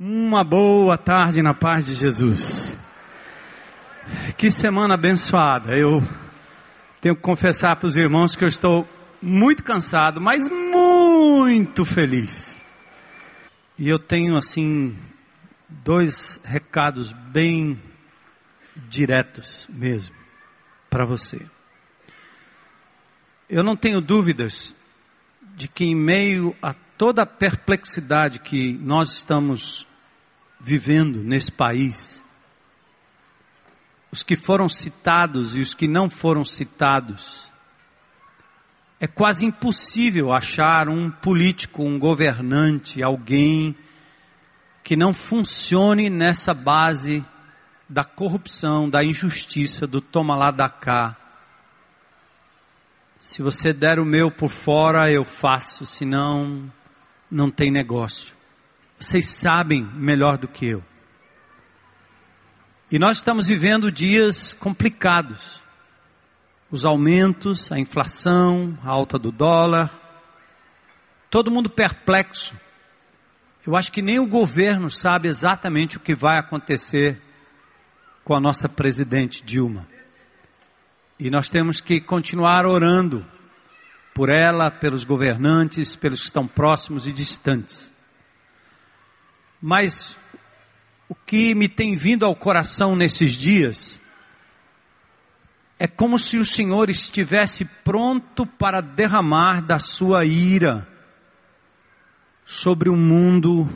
Uma boa tarde na paz de Jesus. Que semana abençoada. Eu tenho que confessar para os irmãos que eu estou muito cansado, mas muito feliz. E eu tenho assim dois recados bem diretos mesmo para você. Eu não tenho dúvidas de que em meio a toda a perplexidade que nós estamos vivendo nesse país, os que foram citados e os que não foram citados, é quase impossível achar um político, um governante, alguém que não funcione nessa base da corrupção, da injustiça, do toma lá da cá. Se você der o meu por fora, eu faço, senão não tem negócio. Vocês sabem melhor do que eu. E nós estamos vivendo dias complicados. Os aumentos, a inflação, a alta do dólar, todo mundo perplexo. Eu acho que nem o governo sabe exatamente o que vai acontecer com a nossa presidente Dilma. E nós temos que continuar orando por ela, pelos governantes, pelos que estão próximos e distantes. Mas o que me tem vindo ao coração nesses dias é como se o Senhor estivesse pronto para derramar da sua ira sobre um mundo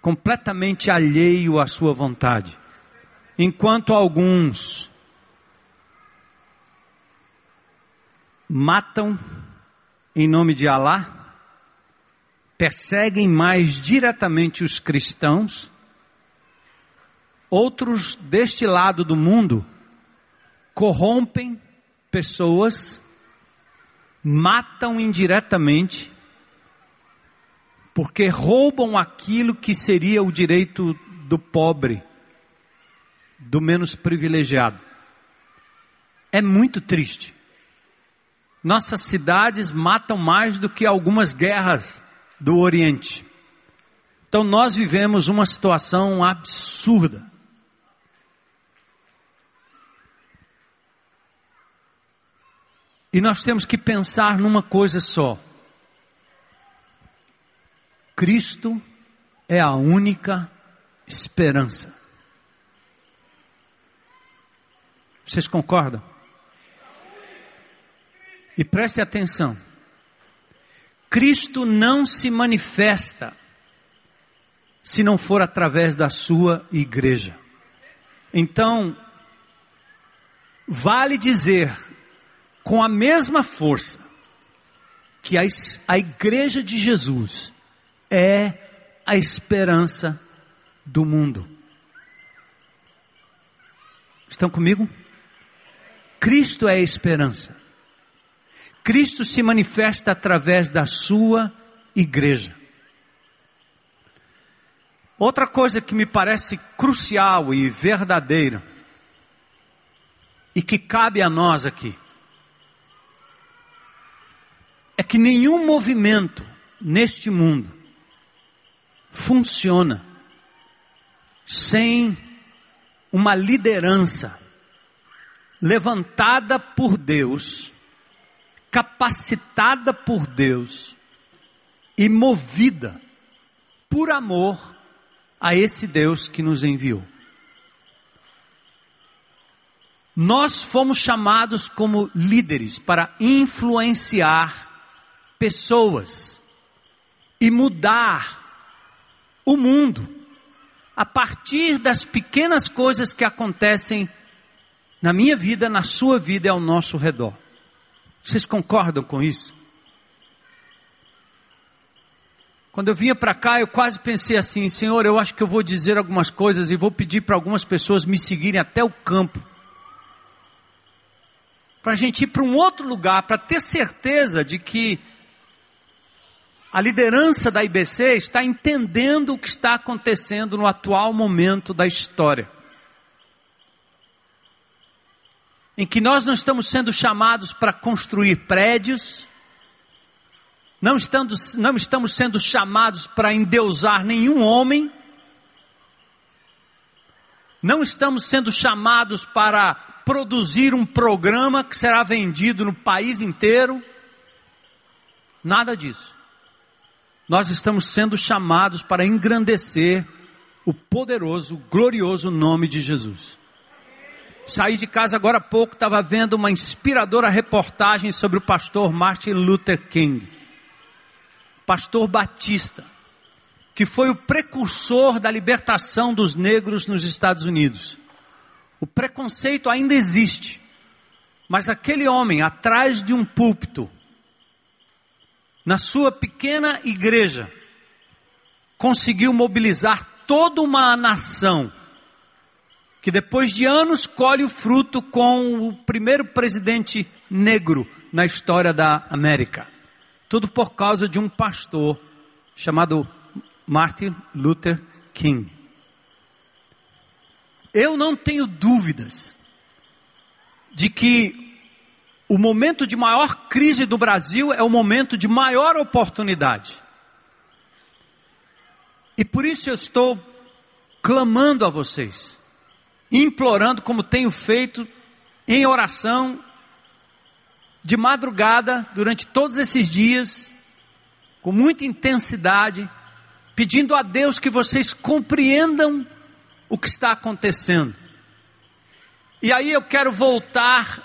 completamente alheio à sua vontade. Enquanto alguns matam em nome de Alá, perseguem mais diretamente os cristãos, outros deste lado do mundo corrompem pessoas, matam indiretamente, porque roubam aquilo que seria o direito do pobre, do menos privilegiado. É muito triste. Nossas cidades matam mais do que algumas guerras do Oriente. Então nós vivemos uma situação absurda. E nós temos que pensar numa coisa só: Cristo é a única esperança. Vocês concordam? E preste atenção. Cristo não se manifesta se não for através da sua igreja. Então, vale dizer com a mesma força que a, a igreja de Jesus é a esperança do mundo. Estão comigo? Cristo é a esperança. Cristo se manifesta através da sua igreja. Outra coisa que me parece crucial e verdadeira, e que cabe a nós aqui, é que nenhum movimento neste mundo funciona sem uma liderança levantada por Deus capacitada por Deus e movida por amor a esse Deus que nos enviou. Nós fomos chamados como líderes para influenciar pessoas e mudar o mundo a partir das pequenas coisas que acontecem na minha vida, na sua vida e ao nosso redor. Vocês concordam com isso? Quando eu vinha para cá, eu quase pensei assim: Senhor, eu acho que eu vou dizer algumas coisas e vou pedir para algumas pessoas me seguirem até o campo. Para a gente ir para um outro lugar, para ter certeza de que a liderança da IBC está entendendo o que está acontecendo no atual momento da história. Em que nós não estamos sendo chamados para construir prédios, não estamos, não estamos sendo chamados para endeusar nenhum homem, Não estamos sendo chamados para produzir um programa que será vendido no país inteiro. Nada disso. Nós estamos sendo chamados para engrandecer o poderoso, glorioso nome de Jesus. Saí de casa agora há pouco, estava vendo uma inspiradora reportagem sobre o pastor Martin Luther King, pastor batista, que foi o precursor da libertação dos negros nos Estados Unidos. O preconceito ainda existe, mas aquele homem atrás de um púlpito, na sua pequena igreja, conseguiu mobilizar toda uma nação que depois de anos colhe o fruto com o primeiro presidente negro na história da América. Tudo por causa de um pastor chamado Martin Luther King. Eu não tenho dúvidas de que o momento de maior crise do Brasil é o momento de maior oportunidade. E por isso eu estou clamando a vocês implorando, como tenho feito, em oração, de madrugada, durante todos esses dias, com muita intensidade, pedindo a Deus que vocês compreendam o que está acontecendo. E aí eu quero voltar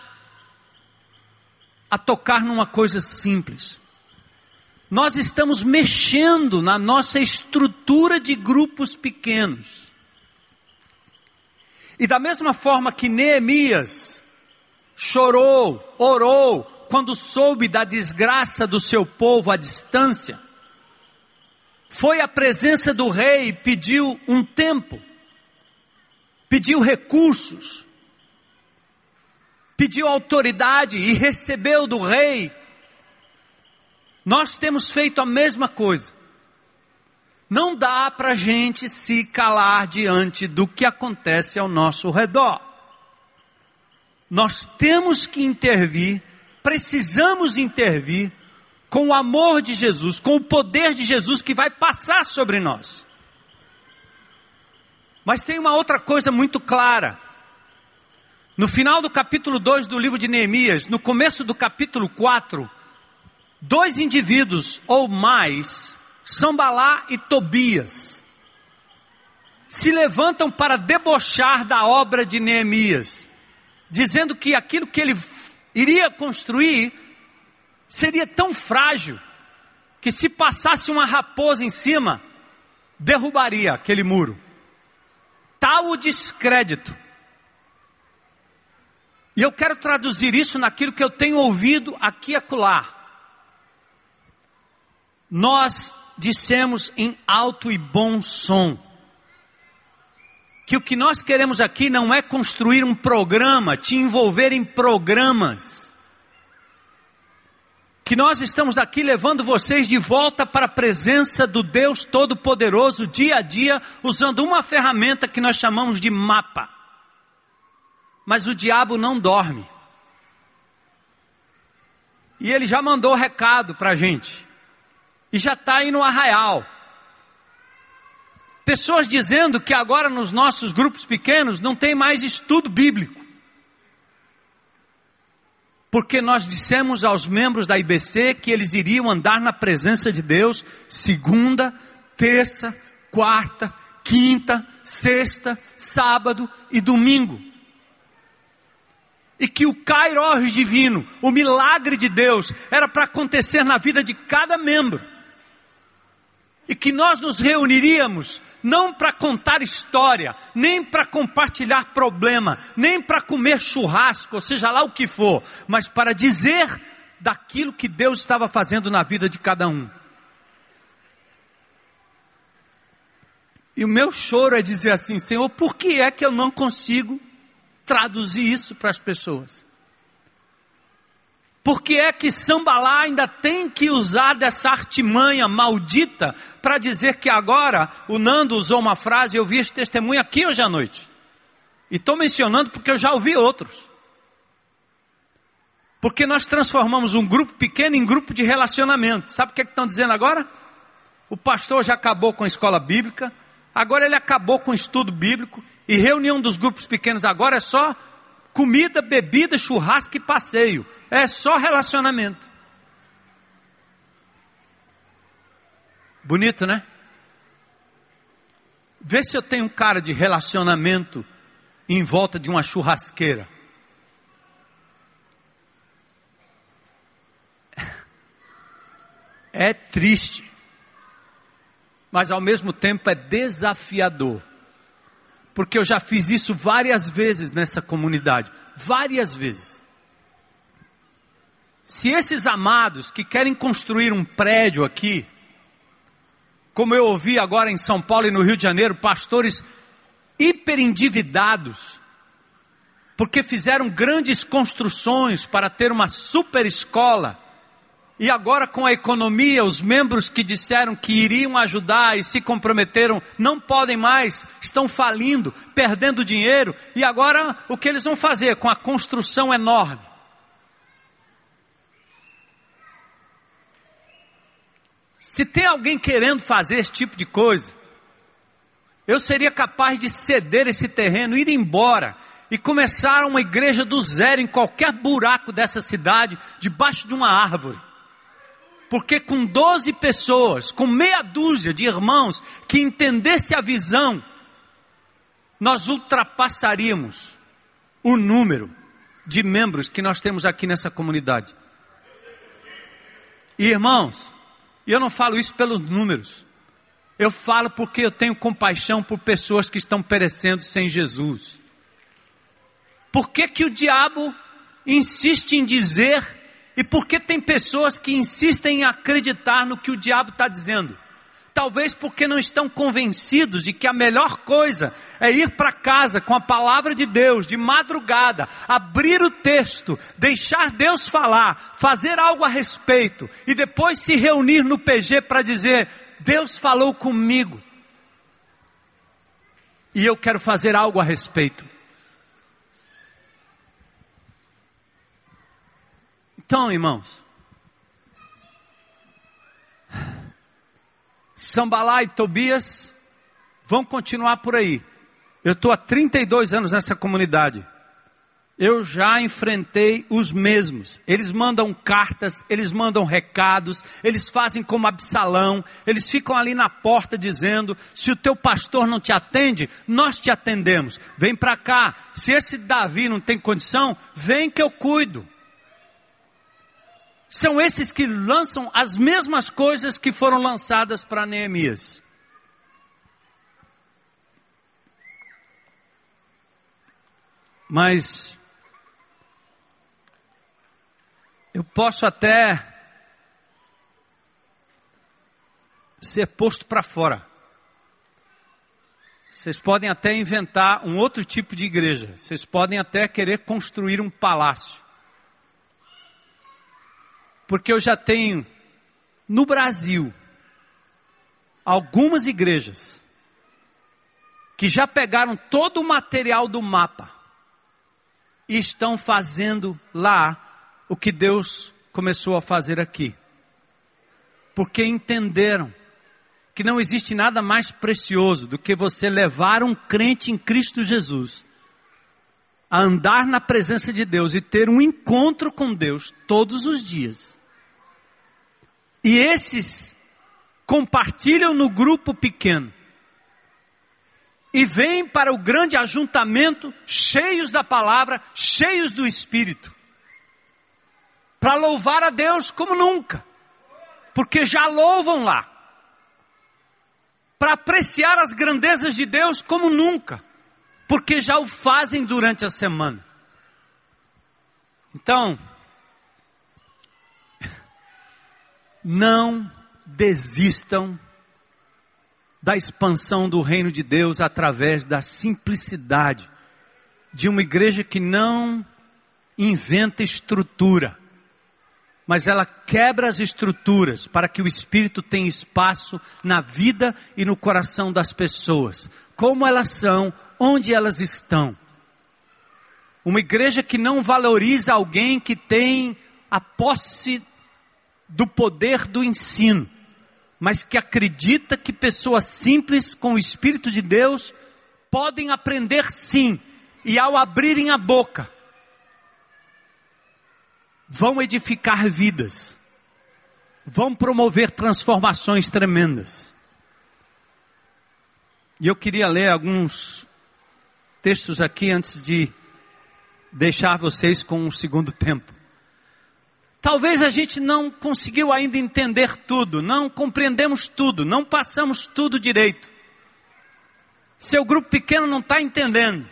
a tocar numa coisa simples. Nós estamos mexendo na nossa estrutura de grupos pequenos. E da mesma forma que Neemias chorou, orou, quando soube da desgraça do seu povo à distância, foi à presença do rei e pediu um tempo, pediu recursos, pediu autoridade e recebeu do rei. Nós temos feito a mesma coisa. Não dá para a gente se calar diante do que acontece ao nosso redor. Nós temos que intervir, precisamos intervir com o amor de Jesus, com o poder de Jesus que vai passar sobre nós. Mas tem uma outra coisa muito clara. No final do capítulo 2 do livro de Neemias, no começo do capítulo 4, dois indivíduos ou mais Sambalá e Tobias se levantam para debochar da obra de Neemias, dizendo que aquilo que ele iria construir seria tão frágil que se passasse uma raposa em cima, derrubaria aquele muro. Tal o descrédito. E eu quero traduzir isso naquilo que eu tenho ouvido aqui e acolá. Nós dissemos em alto e bom som que o que nós queremos aqui não é construir um programa, te envolver em programas. Que nós estamos aqui levando vocês de volta para a presença do Deus Todo-Poderoso dia a dia, usando uma ferramenta que nós chamamos de mapa. Mas o diabo não dorme. E ele já mandou recado para a gente e já está aí no arraial. Pessoas dizendo que agora nos nossos grupos pequenos não tem mais estudo bíblico. Porque nós dissemos aos membros da IBC que eles iriam andar na presença de Deus segunda, terça, quarta, quinta, sexta, sábado e domingo e que o Kairos divino, o milagre de Deus, era para acontecer na vida de cada membro e que nós nos reuniríamos não para contar história, nem para compartilhar problema, nem para comer churrasco, ou seja lá o que for, mas para dizer daquilo que Deus estava fazendo na vida de cada um. E o meu choro é dizer assim: Senhor, por que é que eu não consigo traduzir isso para as pessoas? Por que é que Sambalá ainda tem que usar dessa artimanha maldita para dizer que agora o Nando usou uma frase, eu vi esse testemunho aqui hoje à noite. E estou mencionando porque eu já ouvi outros. Porque nós transformamos um grupo pequeno em grupo de relacionamento. Sabe o que, é que estão dizendo agora? O pastor já acabou com a escola bíblica, Agora ele acabou com o estudo bíblico e reunião dos grupos pequenos agora é só comida, bebida, churrasco e passeio. É só relacionamento. Bonito, né? Vê se eu tenho um cara de relacionamento em volta de uma churrasqueira. É triste, mas ao mesmo tempo é desafiador, porque eu já fiz isso várias vezes nessa comunidade várias vezes. Se esses amados que querem construir um prédio aqui, como eu ouvi agora em São Paulo e no Rio de Janeiro, pastores hiperendividados, porque fizeram grandes construções para ter uma super escola, e agora com a economia, os membros que disseram que iriam ajudar e se comprometeram, não podem mais, estão falindo, perdendo dinheiro, e agora o que eles vão fazer com a construção enorme? Se tem alguém querendo fazer esse tipo de coisa, eu seria capaz de ceder esse terreno, ir embora e começar uma igreja do zero em qualquer buraco dessa cidade, debaixo de uma árvore. Porque com 12 pessoas, com meia dúzia de irmãos que entendesse a visão, nós ultrapassaríamos o número de membros que nós temos aqui nessa comunidade. E irmãos, eu não falo isso pelos números. Eu falo porque eu tenho compaixão por pessoas que estão perecendo sem Jesus. Por que, que o diabo insiste em dizer e por que tem pessoas que insistem em acreditar no que o diabo está dizendo? Talvez porque não estão convencidos de que a melhor coisa é ir para casa com a palavra de Deus de madrugada, abrir o texto, deixar Deus falar, fazer algo a respeito e depois se reunir no PG para dizer: Deus falou comigo e eu quero fazer algo a respeito. Então, irmãos, Sambalá e Tobias vão continuar por aí. Eu estou há 32 anos nessa comunidade. Eu já enfrentei os mesmos. Eles mandam cartas, eles mandam recados, eles fazem como Absalão, eles ficam ali na porta dizendo: se o teu pastor não te atende, nós te atendemos. Vem para cá. Se esse Davi não tem condição, vem que eu cuido são esses que lançam as mesmas coisas que foram lançadas para Neemias. Mas eu posso até ser posto para fora. Vocês podem até inventar um outro tipo de igreja. Vocês podem até querer construir um palácio. Porque eu já tenho no Brasil algumas igrejas que já pegaram todo o material do mapa e estão fazendo lá o que Deus começou a fazer aqui. Porque entenderam que não existe nada mais precioso do que você levar um crente em Cristo Jesus a andar na presença de Deus e ter um encontro com Deus todos os dias. E esses compartilham no grupo pequeno. E vêm para o grande ajuntamento cheios da palavra, cheios do Espírito. Para louvar a Deus como nunca. Porque já louvam lá. Para apreciar as grandezas de Deus como nunca. Porque já o fazem durante a semana. Então, não desistam da expansão do reino de Deus através da simplicidade de uma igreja que não inventa estrutura, mas ela quebra as estruturas para que o Espírito tenha espaço na vida e no coração das pessoas, como elas são, onde elas estão. Uma igreja que não valoriza alguém que tem a posse do poder do ensino. mas que acredita que pessoas simples com o Espírito de Deus podem aprender sim, e ao abrirem a boca, vão edificar vidas, vão promover transformações tremendas. E eu queria ler alguns textos aqui antes de deixar vocês com um segundo tempo. Talvez a gente não conseguiu ainda entender tudo, não compreendemos tudo, não passamos tudo direito. Seu grupo pequeno não está entendendo.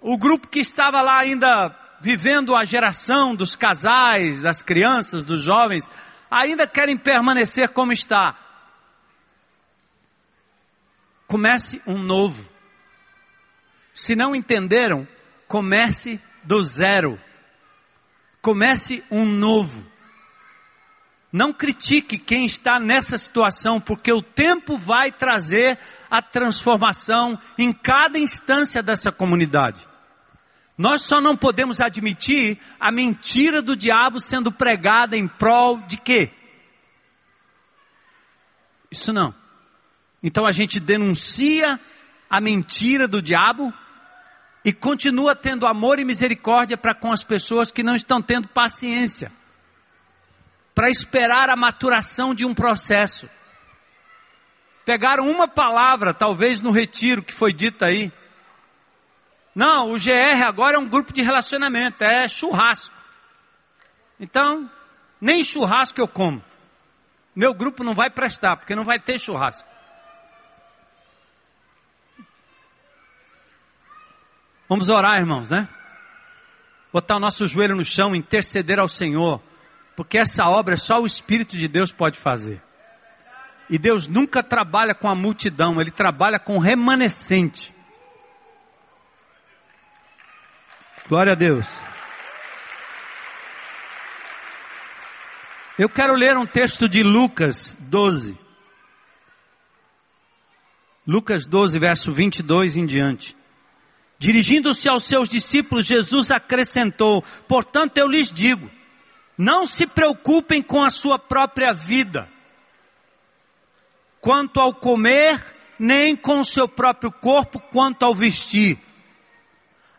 O grupo que estava lá ainda vivendo a geração dos casais, das crianças, dos jovens, ainda querem permanecer como está. Comece um novo. Se não entenderam, comece do zero. Comece um novo. Não critique quem está nessa situação, porque o tempo vai trazer a transformação em cada instância dessa comunidade. Nós só não podemos admitir a mentira do diabo sendo pregada em prol de quê? Isso não. Então a gente denuncia a mentira do diabo e continua tendo amor e misericórdia para com as pessoas que não estão tendo paciência para esperar a maturação de um processo. Pegaram uma palavra, talvez no retiro que foi dita aí. Não, o GR agora é um grupo de relacionamento, é churrasco. Então, nem churrasco eu como. Meu grupo não vai prestar, porque não vai ter churrasco. Vamos orar, irmãos, né? Botar o nosso joelho no chão, interceder ao Senhor, porque essa obra só o Espírito de Deus pode fazer. E Deus nunca trabalha com a multidão, Ele trabalha com o remanescente. Glória a Deus. Eu quero ler um texto de Lucas 12. Lucas 12, verso 22 em diante. Dirigindo-se aos seus discípulos, Jesus acrescentou: Portanto, eu lhes digo, não se preocupem com a sua própria vida, quanto ao comer, nem com o seu próprio corpo, quanto ao vestir.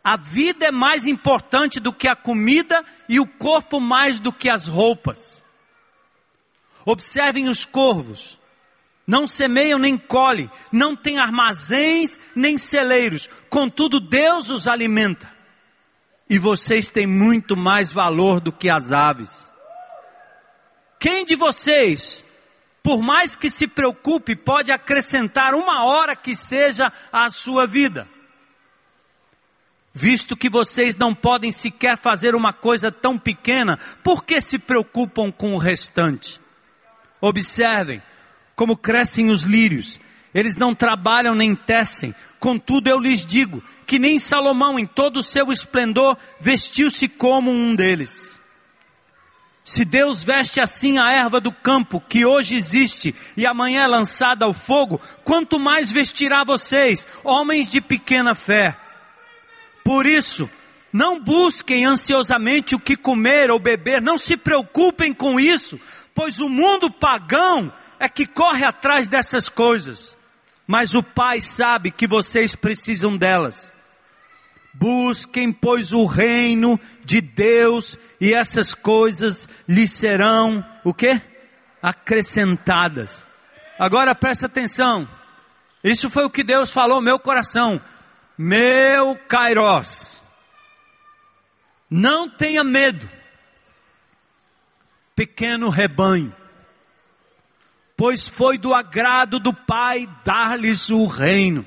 A vida é mais importante do que a comida e o corpo mais do que as roupas. Observem os corvos não semeiam nem colhem, não têm armazéns nem celeiros, contudo Deus os alimenta. E vocês têm muito mais valor do que as aves. Quem de vocês, por mais que se preocupe, pode acrescentar uma hora que seja à sua vida? Visto que vocês não podem sequer fazer uma coisa tão pequena, por que se preocupam com o restante? Observem, como crescem os lírios. Eles não trabalham nem tecem. Contudo, eu lhes digo que nem Salomão, em todo o seu esplendor, vestiu-se como um deles. Se Deus veste assim a erva do campo, que hoje existe e amanhã é lançada ao fogo, quanto mais vestirá vocês, homens de pequena fé. Por isso, não busquem ansiosamente o que comer ou beber, não se preocupem com isso, pois o mundo pagão é que corre atrás dessas coisas, mas o Pai sabe que vocês precisam delas. Busquem, pois, o reino de Deus e essas coisas lhes serão o quê? Acrescentadas. Agora presta atenção. Isso foi o que Deus falou meu coração. Meu Kairos. Não tenha medo. Pequeno rebanho pois foi do agrado do Pai dar-lhes o reino.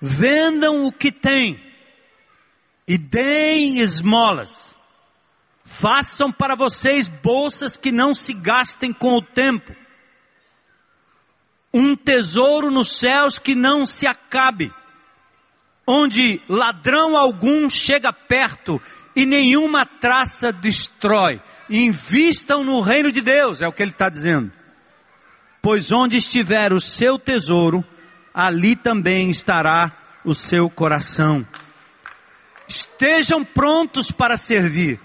Vendam o que têm e deem esmolas. Façam para vocês bolsas que não se gastem com o tempo. Um tesouro nos céus que não se acabe, onde ladrão algum chega perto e nenhuma traça destrói. Invistam no reino de Deus, é o que ele está dizendo pois onde estiver o seu tesouro, ali também estará o seu coração. Estejam prontos para servir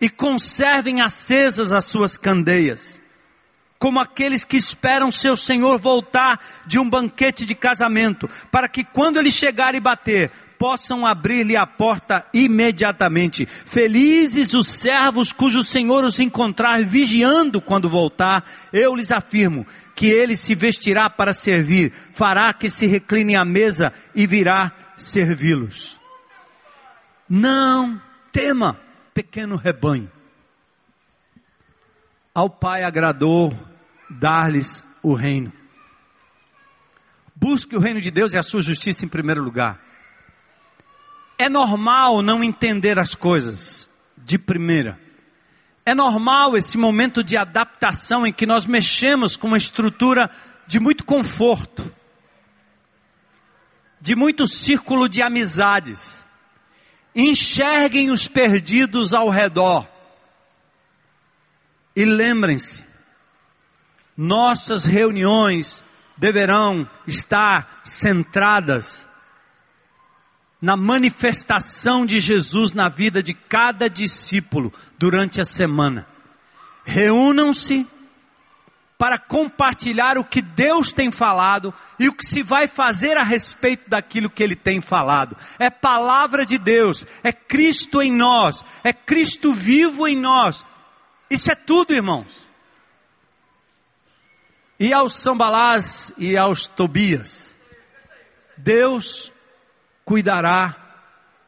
e conservem acesas as suas candeias, como aqueles que esperam seu Senhor voltar de um banquete de casamento, para que quando ele chegar e bater, possam abrir-lhe a porta imediatamente. Felizes os servos cujo Senhor os encontrar vigiando quando voltar, eu lhes afirmo que ele se vestirá para servir, fará que se recline à mesa e virá servi-los. Não tema, pequeno rebanho. Ao Pai agradou dar-lhes o reino. Busque o reino de Deus e a sua justiça em primeiro lugar. É normal não entender as coisas de primeira. É normal esse momento de adaptação em que nós mexemos com uma estrutura de muito conforto, de muito círculo de amizades. Enxerguem os perdidos ao redor. E lembrem-se, nossas reuniões deverão estar centradas na manifestação de Jesus na vida de cada discípulo durante a semana. Reúnam-se para compartilhar o que Deus tem falado e o que se vai fazer a respeito daquilo que Ele tem falado. É palavra de Deus, é Cristo em nós, é Cristo vivo em nós. Isso é tudo, irmãos. E aos Sambalás e aos Tobias, Deus cuidará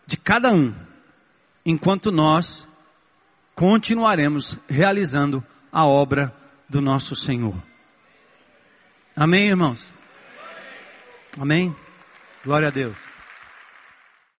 de cada um, enquanto nós continuaremos realizando a obra do nosso Senhor. Amém, irmãos? Amém? Glória a Deus.